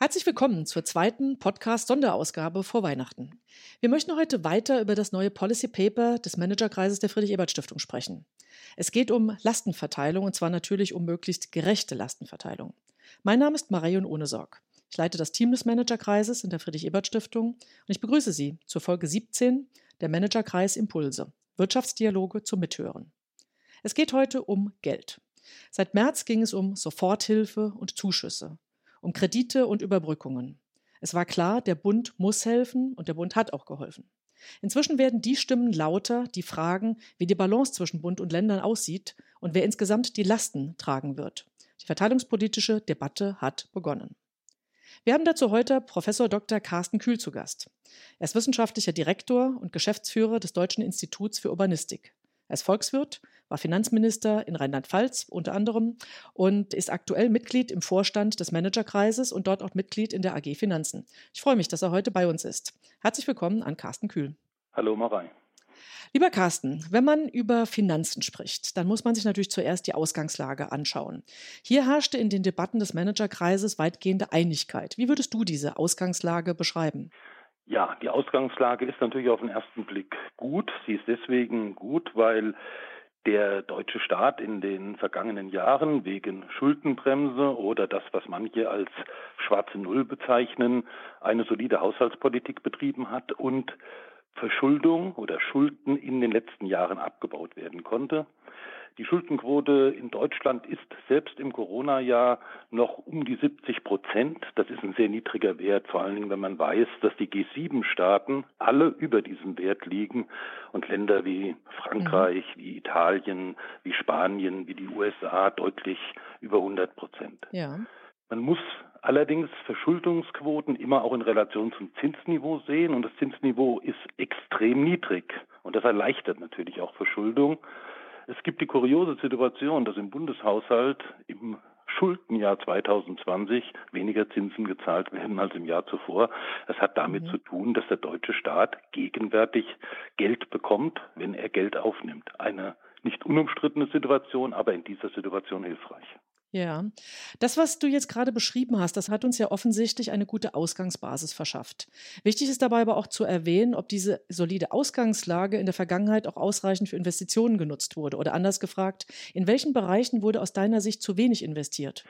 Herzlich willkommen zur zweiten Podcast-Sonderausgabe vor Weihnachten. Wir möchten heute weiter über das neue Policy Paper des Managerkreises der Friedrich-Ebert-Stiftung sprechen. Es geht um Lastenverteilung und zwar natürlich um möglichst gerechte Lastenverteilung. Mein Name ist Marion Ohnesorg. Ich leite das Team des Managerkreises in der Friedrich-Ebert-Stiftung und ich begrüße Sie zur Folge 17 der Managerkreis Impulse. Wirtschaftsdialoge zum Mithören. Es geht heute um Geld. Seit März ging es um Soforthilfe und Zuschüsse um Kredite und Überbrückungen. Es war klar, der Bund muss helfen und der Bund hat auch geholfen. Inzwischen werden die Stimmen lauter, die fragen, wie die Balance zwischen Bund und Ländern aussieht und wer insgesamt die Lasten tragen wird. Die verteilungspolitische Debatte hat begonnen. Wir haben dazu heute Professor Dr. Carsten Kühl zu Gast. Er ist wissenschaftlicher Direktor und Geschäftsführer des Deutschen Instituts für Urbanistik. Er ist Volkswirt, war Finanzminister in Rheinland-Pfalz unter anderem und ist aktuell Mitglied im Vorstand des Managerkreises und dort auch Mitglied in der AG Finanzen. Ich freue mich, dass er heute bei uns ist. Herzlich willkommen an Carsten Kühl. Hallo Marei. Lieber Carsten, wenn man über Finanzen spricht, dann muss man sich natürlich zuerst die Ausgangslage anschauen. Hier herrschte in den Debatten des Managerkreises weitgehende Einigkeit. Wie würdest du diese Ausgangslage beschreiben? Ja, die Ausgangslage ist natürlich auf den ersten Blick gut. Sie ist deswegen gut, weil der deutsche Staat in den vergangenen Jahren wegen Schuldenbremse oder das, was manche als schwarze Null bezeichnen, eine solide Haushaltspolitik betrieben hat und Verschuldung oder Schulden in den letzten Jahren abgebaut werden konnte. Die Schuldenquote in Deutschland ist selbst im Corona-Jahr noch um die 70 Prozent. Das ist ein sehr niedriger Wert, vor allen Dingen, wenn man weiß, dass die G7-Staaten alle über diesem Wert liegen und Länder wie Frankreich, mhm. wie Italien, wie Spanien, wie die USA deutlich über 100 Prozent. Ja. Man muss allerdings Verschuldungsquoten immer auch in Relation zum Zinsniveau sehen und das Zinsniveau ist extrem niedrig und das erleichtert natürlich auch Verschuldung. Es gibt die kuriose Situation, dass im Bundeshaushalt im Schuldenjahr 2020 weniger Zinsen gezahlt werden als im Jahr zuvor. Es hat damit mhm. zu tun, dass der deutsche Staat gegenwärtig Geld bekommt, wenn er Geld aufnimmt. Eine nicht unumstrittene Situation, aber in dieser Situation hilfreich. Ja, das, was du jetzt gerade beschrieben hast, das hat uns ja offensichtlich eine gute Ausgangsbasis verschafft. Wichtig ist dabei aber auch zu erwähnen, ob diese solide Ausgangslage in der Vergangenheit auch ausreichend für Investitionen genutzt wurde. Oder anders gefragt, in welchen Bereichen wurde aus deiner Sicht zu wenig investiert?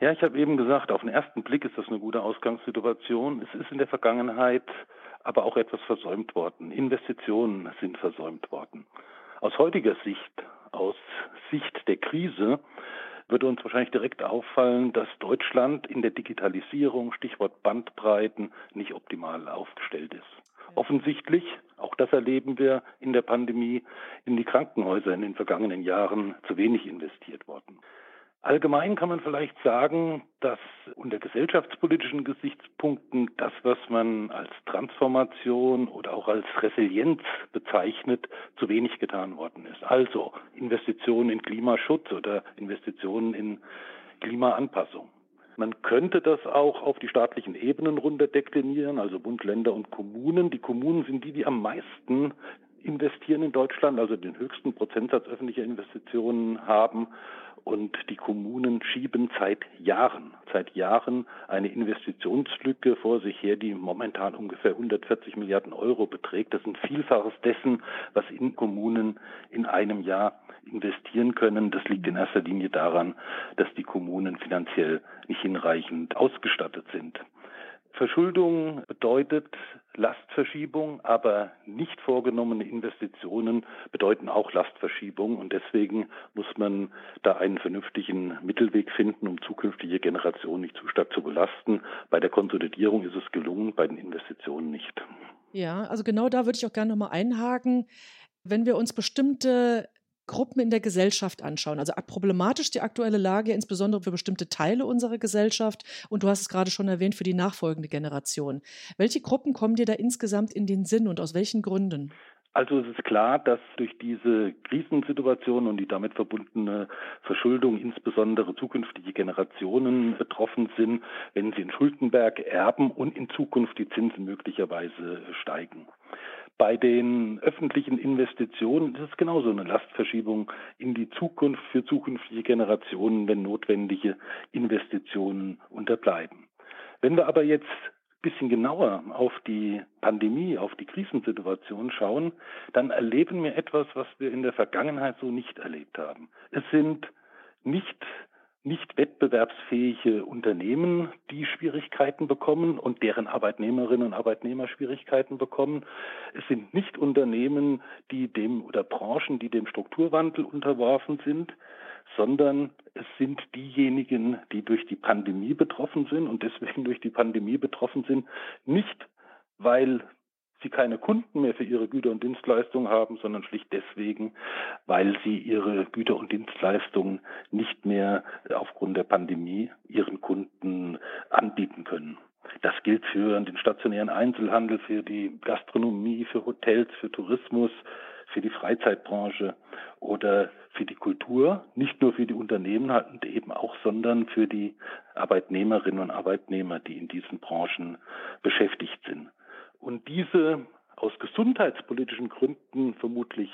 Ja, ich habe eben gesagt, auf den ersten Blick ist das eine gute Ausgangssituation. Es ist in der Vergangenheit aber auch etwas versäumt worden. Investitionen sind versäumt worden. Aus heutiger Sicht, aus Sicht der Krise, würde uns wahrscheinlich direkt auffallen, dass Deutschland in der Digitalisierung, Stichwort Bandbreiten, nicht optimal aufgestellt ist. Offensichtlich, auch das erleben wir in der Pandemie, in die Krankenhäuser in den vergangenen Jahren zu wenig investiert worden. Allgemein kann man vielleicht sagen, dass unter gesellschaftspolitischen Gesichtspunkten das, was man als Transformation oder auch als Resilienz bezeichnet, zu wenig getan worden ist. Also Investitionen in Klimaschutz oder Investitionen in Klimaanpassung. Man könnte das auch auf die staatlichen Ebenen runterdeklinieren, also Bund, Länder und Kommunen. Die Kommunen sind die, die am meisten investieren in Deutschland, also den höchsten Prozentsatz öffentlicher Investitionen haben. Und die Kommunen schieben seit Jahren, seit Jahren eine Investitionslücke vor sich her, die momentan ungefähr 140 Milliarden Euro beträgt. Das ist ein Vielfaches dessen, was in Kommunen in einem Jahr investieren können. Das liegt in erster Linie daran, dass die Kommunen finanziell nicht hinreichend ausgestattet sind. Verschuldung bedeutet Lastverschiebung, aber nicht vorgenommene Investitionen bedeuten auch Lastverschiebung und deswegen muss man da einen vernünftigen Mittelweg finden, um zukünftige Generationen nicht zu stark zu belasten. Bei der Konsolidierung ist es gelungen, bei den Investitionen nicht. Ja, also genau da würde ich auch gerne nochmal einhaken. Wenn wir uns bestimmte Gruppen in der Gesellschaft anschauen. Also problematisch die aktuelle Lage, insbesondere für bestimmte Teile unserer Gesellschaft. Und du hast es gerade schon erwähnt, für die nachfolgende Generation. Welche Gruppen kommen dir da insgesamt in den Sinn und aus welchen Gründen? Also es ist klar, dass durch diese Krisensituation und die damit verbundene Verschuldung insbesondere zukünftige Generationen betroffen sind, wenn sie in Schuldenberg erben und in Zukunft die Zinsen möglicherweise steigen. Bei den öffentlichen Investitionen ist es genauso eine Lastverschiebung in die Zukunft für zukünftige Generationen, wenn notwendige Investitionen unterbleiben. Wenn wir aber jetzt ein bisschen genauer auf die Pandemie, auf die Krisensituation schauen, dann erleben wir etwas, was wir in der Vergangenheit so nicht erlebt haben. Es sind nicht nicht wettbewerbsfähige Unternehmen, die Schwierigkeiten bekommen und deren Arbeitnehmerinnen und Arbeitnehmer Schwierigkeiten bekommen. Es sind nicht Unternehmen, die dem oder Branchen, die dem Strukturwandel unterworfen sind, sondern es sind diejenigen, die durch die Pandemie betroffen sind und deswegen durch die Pandemie betroffen sind, nicht weil sie keine Kunden mehr für ihre Güter und Dienstleistungen haben, sondern schlicht deswegen, weil sie ihre Güter und Dienstleistungen nicht mehr aufgrund der Pandemie ihren Kunden anbieten können. Das gilt für den stationären Einzelhandel, für die Gastronomie, für Hotels, für Tourismus, für die Freizeitbranche oder für die Kultur, nicht nur für die Unternehmen halt eben auch, sondern für die Arbeitnehmerinnen und Arbeitnehmer, die in diesen Branchen beschäftigt sind. Und diese aus gesundheitspolitischen Gründen vermutlich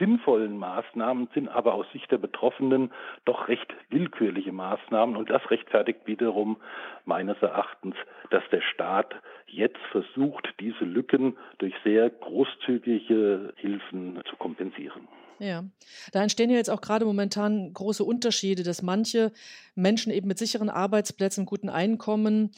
sinnvollen Maßnahmen sind aber aus Sicht der Betroffenen doch recht willkürliche Maßnahmen. Und das rechtfertigt wiederum meines Erachtens, dass der Staat jetzt versucht, diese Lücken durch sehr großzügige Hilfen zu kompensieren. Ja, da entstehen ja jetzt auch gerade momentan große Unterschiede, dass manche Menschen eben mit sicheren Arbeitsplätzen, guten Einkommen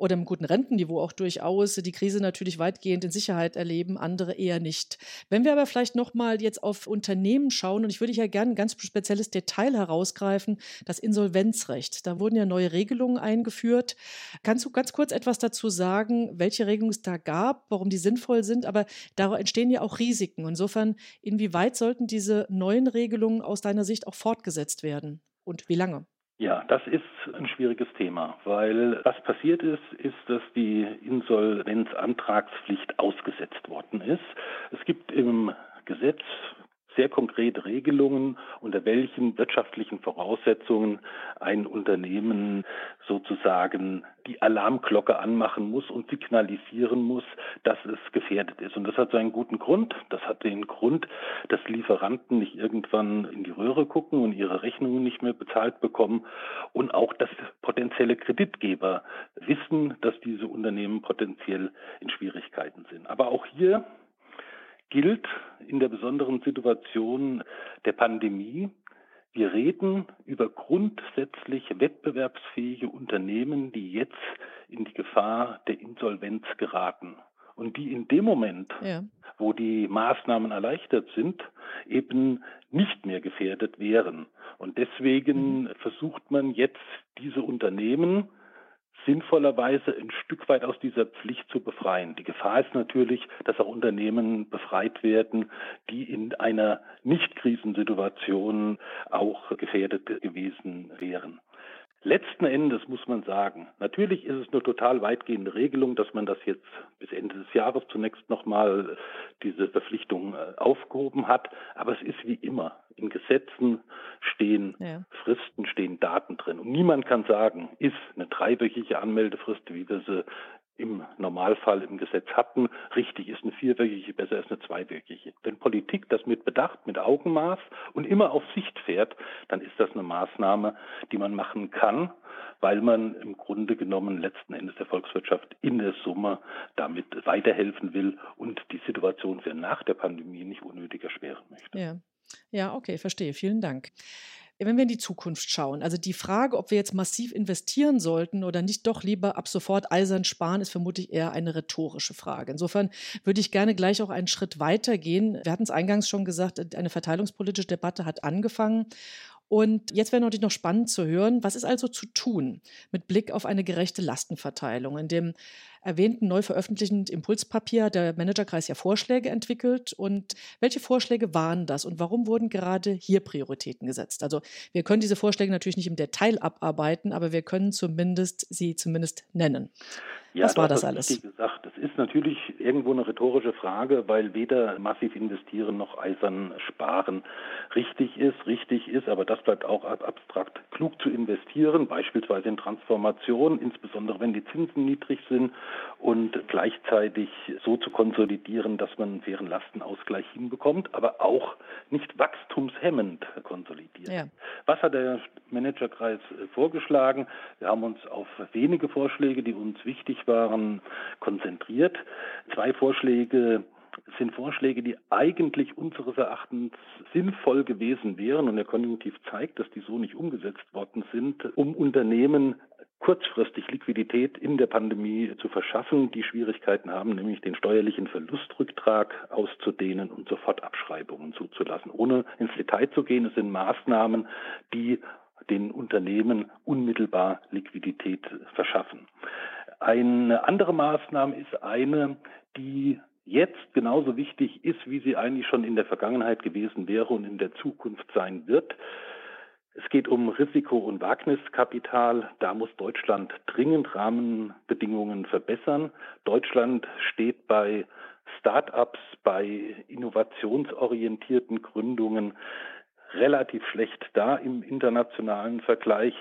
oder im guten Rentenniveau auch durchaus die Krise natürlich weitgehend in Sicherheit erleben, andere eher nicht. Wenn wir aber vielleicht nochmal jetzt auf Unternehmen schauen, und ich würde hier gerne ein ganz spezielles Detail herausgreifen, das Insolvenzrecht. Da wurden ja neue Regelungen eingeführt. Kannst du ganz kurz etwas dazu sagen, welche Regelungen es da gab, warum die sinnvoll sind? Aber da entstehen ja auch Risiken. Insofern, inwieweit sollten diese neuen Regelungen aus deiner Sicht auch fortgesetzt werden? Und wie lange? Ja, das ist ein schwieriges Thema, weil was passiert ist, ist, dass die Insolvenzantragspflicht ausgesetzt worden ist. Es gibt im Gesetz sehr konkrete Regelungen, unter welchen wirtschaftlichen Voraussetzungen ein Unternehmen sozusagen die Alarmglocke anmachen muss und signalisieren muss, dass es gefährdet ist. Und das hat seinen guten Grund. Das hat den Grund, dass Lieferanten nicht irgendwann in die Röhre gucken und ihre Rechnungen nicht mehr bezahlt bekommen und auch, dass potenzielle Kreditgeber wissen, dass diese Unternehmen potenziell in Schwierigkeiten sind. Aber auch hier gilt in der besonderen Situation der Pandemie. Wir reden über grundsätzlich wettbewerbsfähige Unternehmen, die jetzt in die Gefahr der Insolvenz geraten und die in dem Moment, ja. wo die Maßnahmen erleichtert sind, eben nicht mehr gefährdet wären. Und deswegen mhm. versucht man jetzt diese Unternehmen sinnvollerweise ein Stück weit aus dieser Pflicht zu befreien. Die Gefahr ist natürlich, dass auch Unternehmen befreit werden, die in einer Nicht-Krisensituation auch gefährdet gewesen wären. Letzten Endes muss man sagen, natürlich ist es eine total weitgehende Regelung, dass man das jetzt bis Ende des Jahres zunächst nochmal diese Verpflichtung äh, aufgehoben hat. Aber es ist wie immer. In Gesetzen stehen ja. Fristen, stehen Daten drin. Und niemand kann sagen, ist eine dreiwöchige Anmeldefrist, wie wir sie im Normalfall im Gesetz hatten. Richtig ist eine vierwöchige, besser ist eine zweiwöchige. Wenn Politik das mit Bedacht, mit Augenmaß und immer auf Sicht fährt, dann ist das eine Maßnahme, die man machen kann, weil man im Grunde genommen letzten Endes der Volkswirtschaft in der Summe damit weiterhelfen will und die Situation für nach der Pandemie nicht unnötig erschweren möchte. Ja. Ja, okay, verstehe. Vielen Dank wenn wir in die Zukunft schauen, also die Frage, ob wir jetzt massiv investieren sollten oder nicht doch lieber ab sofort eisern sparen, ist vermutlich eher eine rhetorische Frage. Insofern würde ich gerne gleich auch einen Schritt weiter gehen. Wir hatten es eingangs schon gesagt, eine verteilungspolitische Debatte hat angefangen. Und jetzt wäre natürlich noch spannend zu hören, was ist also zu tun mit Blick auf eine gerechte Lastenverteilung? In dem erwähnten neu veröffentlichten Impulspapier hat der Managerkreis ja Vorschläge entwickelt. Und welche Vorschläge waren das und warum wurden gerade hier Prioritäten gesetzt? Also wir können diese Vorschläge natürlich nicht im Detail abarbeiten, aber wir können zumindest sie zumindest nennen. Ja, Was war das alles? Gesagt. Das ist natürlich irgendwo eine rhetorische Frage, weil weder massiv investieren noch eisern sparen richtig ist, richtig ist, aber das bleibt auch abstrakt. Klug zu investieren, beispielsweise in Transformation, insbesondere wenn die Zinsen niedrig sind, und gleichzeitig so zu konsolidieren, dass man einen fairen Lastenausgleich hinbekommt, aber auch nicht wachstumshemmend konsolidiert. Ja. Was hat der Managerkreis äh, vorgeschlagen? Wir haben uns auf wenige Vorschläge, die uns wichtig waren, konzentriert. Zwei Vorschläge sind Vorschläge, die eigentlich unseres Erachtens sinnvoll gewesen wären und der Konjunktiv zeigt, dass die so nicht umgesetzt worden sind, um Unternehmen kurzfristig Liquidität in der Pandemie zu verschaffen, die Schwierigkeiten haben, nämlich den steuerlichen Verlustrücktrag auszudehnen und sofort Abschreibungen zuzulassen. Ohne ins Detail zu gehen, es sind Maßnahmen, die den Unternehmen unmittelbar Liquidität verschaffen. Eine andere Maßnahme ist eine, die jetzt genauso wichtig ist, wie sie eigentlich schon in der Vergangenheit gewesen wäre und in der Zukunft sein wird. Es geht um Risiko- und Wagniskapital. Da muss Deutschland dringend Rahmenbedingungen verbessern. Deutschland steht bei Start-ups, bei innovationsorientierten Gründungen relativ schlecht da im internationalen Vergleich.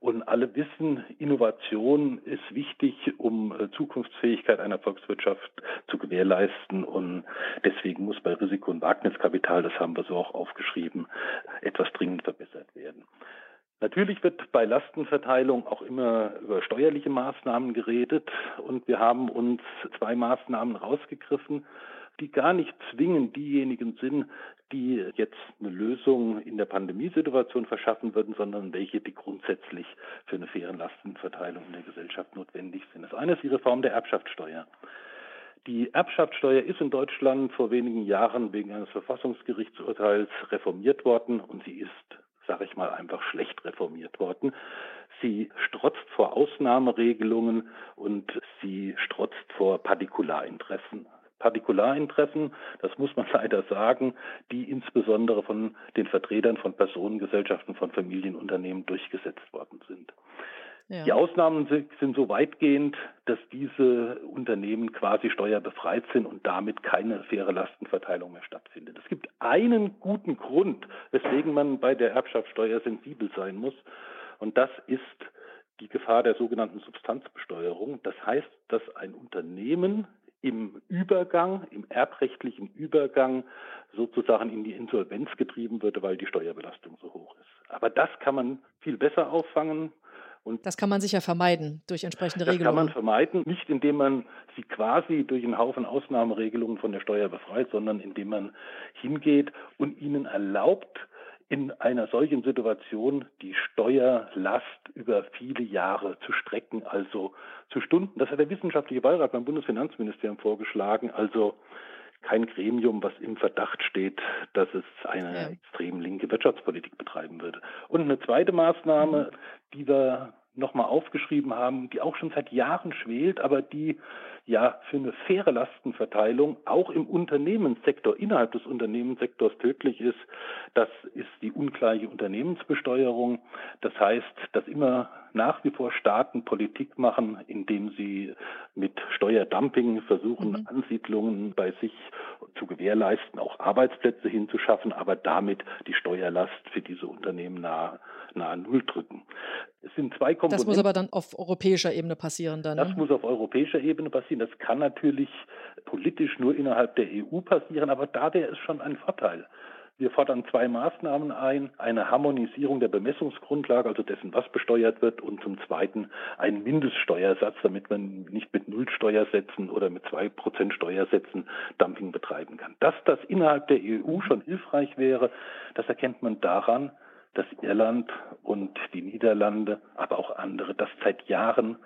Und alle wissen, Innovation ist wichtig, um äh, Zukunftsfähigkeit einer Volkswirtschaft zu gewährleisten. Und deswegen muss bei Risiko- und Wagniskapital, das haben wir so auch aufgeschrieben, etwas dringend verbessert werden. Natürlich wird bei Lastenverteilung auch immer über steuerliche Maßnahmen geredet und wir haben uns zwei Maßnahmen rausgegriffen, die gar nicht zwingend diejenigen sind, die jetzt eine Lösung in der Pandemiesituation verschaffen würden, sondern welche, die grundsätzlich für eine faire Lastenverteilung in der Gesellschaft notwendig sind. Das eine ist die Reform der Erbschaftssteuer. Die Erbschaftssteuer ist in Deutschland vor wenigen Jahren wegen eines Verfassungsgerichtsurteils reformiert worden und sie ist, sage ich mal, einfach schlecht reformiert worden. Sie strotzt vor Ausnahmeregelungen und sie strotzt vor Partikularinteressen. Partikularinteressen, das muss man leider sagen, die insbesondere von den Vertretern von Personengesellschaften, von Familienunternehmen durchgesetzt worden sind. Ja. Die Ausnahmen sind so weitgehend, dass diese Unternehmen quasi steuerbefreit sind und damit keine faire Lastenverteilung mehr stattfindet. Es gibt einen guten Grund, weswegen man bei der Erbschaftssteuer sensibel sein muss, und das ist die Gefahr der sogenannten Substanzbesteuerung. Das heißt, dass ein Unternehmen im Übergang, im erbrechtlichen Übergang sozusagen in die Insolvenz getrieben würde, weil die Steuerbelastung so hoch ist. Aber das kann man viel besser auffangen. Und das kann man sicher vermeiden durch entsprechende das Regelungen. Das kann man vermeiden, nicht indem man sie quasi durch einen Haufen Ausnahmeregelungen von der Steuer befreit, sondern indem man hingeht und ihnen erlaubt, in einer solchen Situation die Steuerlast über viele Jahre zu strecken, also zu Stunden. Das hat der wissenschaftliche Beirat beim Bundesfinanzministerium vorgeschlagen, also kein Gremium, was im Verdacht steht, dass es eine ja. extrem linke Wirtschaftspolitik betreiben würde. Und eine zweite Maßnahme, mhm. die wir nochmal aufgeschrieben haben, die auch schon seit Jahren schwelt, aber die ja für eine faire Lastenverteilung auch im Unternehmenssektor, innerhalb des Unternehmenssektors tödlich ist. Das ist die ungleiche Unternehmensbesteuerung. Das heißt, dass immer nach wie vor Staaten Politik machen, indem sie mit Steuerdumping versuchen, mhm. Ansiedlungen bei sich zu gewährleisten, auch Arbeitsplätze hinzuschaffen, aber damit die Steuerlast für diese Unternehmen nahe, nahe Null drücken. Es sind zwei Komponenten. Das muss aber dann auf europäischer Ebene passieren dann. Das ne? muss auf europäischer Ebene passieren. Das kann natürlich politisch nur innerhalb der EU passieren, aber da wäre es schon ein Vorteil. Wir fordern zwei Maßnahmen ein. Eine Harmonisierung der Bemessungsgrundlage, also dessen, was besteuert wird, und zum Zweiten einen Mindeststeuersatz, damit man nicht mit Nullsteuersätzen oder mit zwei Prozent Steuersätzen Dumping betreiben kann. Dass das innerhalb der EU schon hilfreich wäre, das erkennt man daran, dass Irland und die Niederlande, aber auch andere das seit Jahren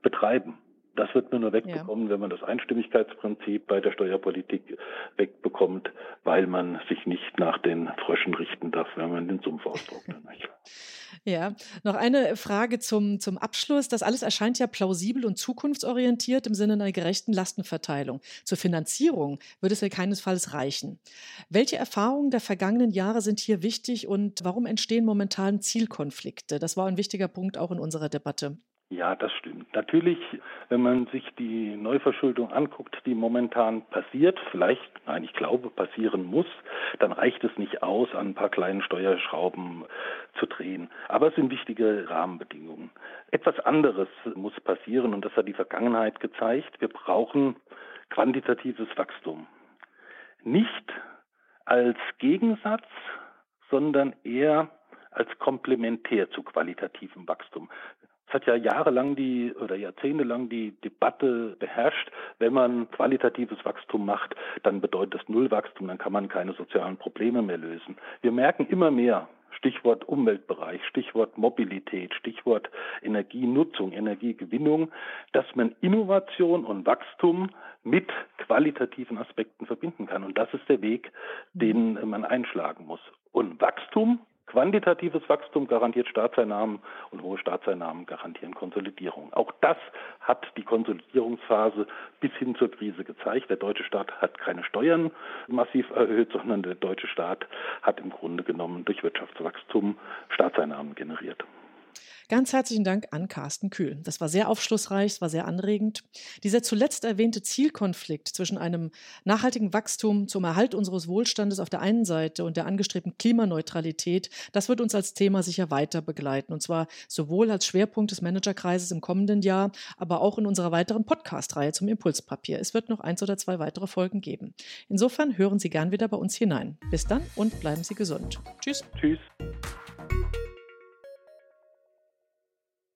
betreiben. Das wird man nur wegbekommen, ja. wenn man das Einstimmigkeitsprinzip bei der Steuerpolitik wegbekommt, weil man sich nicht nach den Fröschen richten darf, wenn man den Sumpf ausdruckt. Ja, noch eine Frage zum, zum Abschluss. Das alles erscheint ja plausibel und zukunftsorientiert im Sinne einer gerechten Lastenverteilung. Zur Finanzierung würde es ja keinesfalls reichen. Welche Erfahrungen der vergangenen Jahre sind hier wichtig und warum entstehen momentan Zielkonflikte? Das war ein wichtiger Punkt auch in unserer Debatte. Ja, das stimmt. Natürlich, wenn man sich die Neuverschuldung anguckt, die momentan passiert, vielleicht, nein, ich glaube, passieren muss, dann reicht es nicht aus, an ein paar kleinen Steuerschrauben zu drehen. Aber es sind wichtige Rahmenbedingungen. Etwas anderes muss passieren und das hat die Vergangenheit gezeigt. Wir brauchen quantitatives Wachstum. Nicht als Gegensatz, sondern eher als komplementär zu qualitativem Wachstum. Es hat ja jahrelang die oder jahrzehntelang die Debatte beherrscht, wenn man qualitatives Wachstum macht, dann bedeutet das Nullwachstum, dann kann man keine sozialen Probleme mehr lösen. Wir merken immer mehr, Stichwort Umweltbereich, Stichwort Mobilität, Stichwort Energienutzung, Energiegewinnung, dass man Innovation und Wachstum mit qualitativen Aspekten verbinden kann. Und das ist der Weg, den man einschlagen muss. Und Wachstum Quantitatives Wachstum garantiert Staatseinnahmen und hohe Staatseinnahmen garantieren Konsolidierung. Auch das hat die Konsolidierungsphase bis hin zur Krise gezeigt. Der deutsche Staat hat keine Steuern massiv erhöht, sondern der deutsche Staat hat im Grunde genommen durch Wirtschaftswachstum Staatseinnahmen generiert. Ganz herzlichen Dank an Carsten Kühl. Das war sehr aufschlussreich, es war sehr anregend. Dieser zuletzt erwähnte Zielkonflikt zwischen einem nachhaltigen Wachstum zum Erhalt unseres Wohlstandes auf der einen Seite und der angestrebten Klimaneutralität, das wird uns als Thema sicher weiter begleiten. Und zwar sowohl als Schwerpunkt des Managerkreises im kommenden Jahr, aber auch in unserer weiteren Podcast-Reihe zum Impulspapier. Es wird noch eins oder zwei weitere Folgen geben. Insofern hören Sie gern wieder bei uns hinein. Bis dann und bleiben Sie gesund. Tschüss. Tschüss.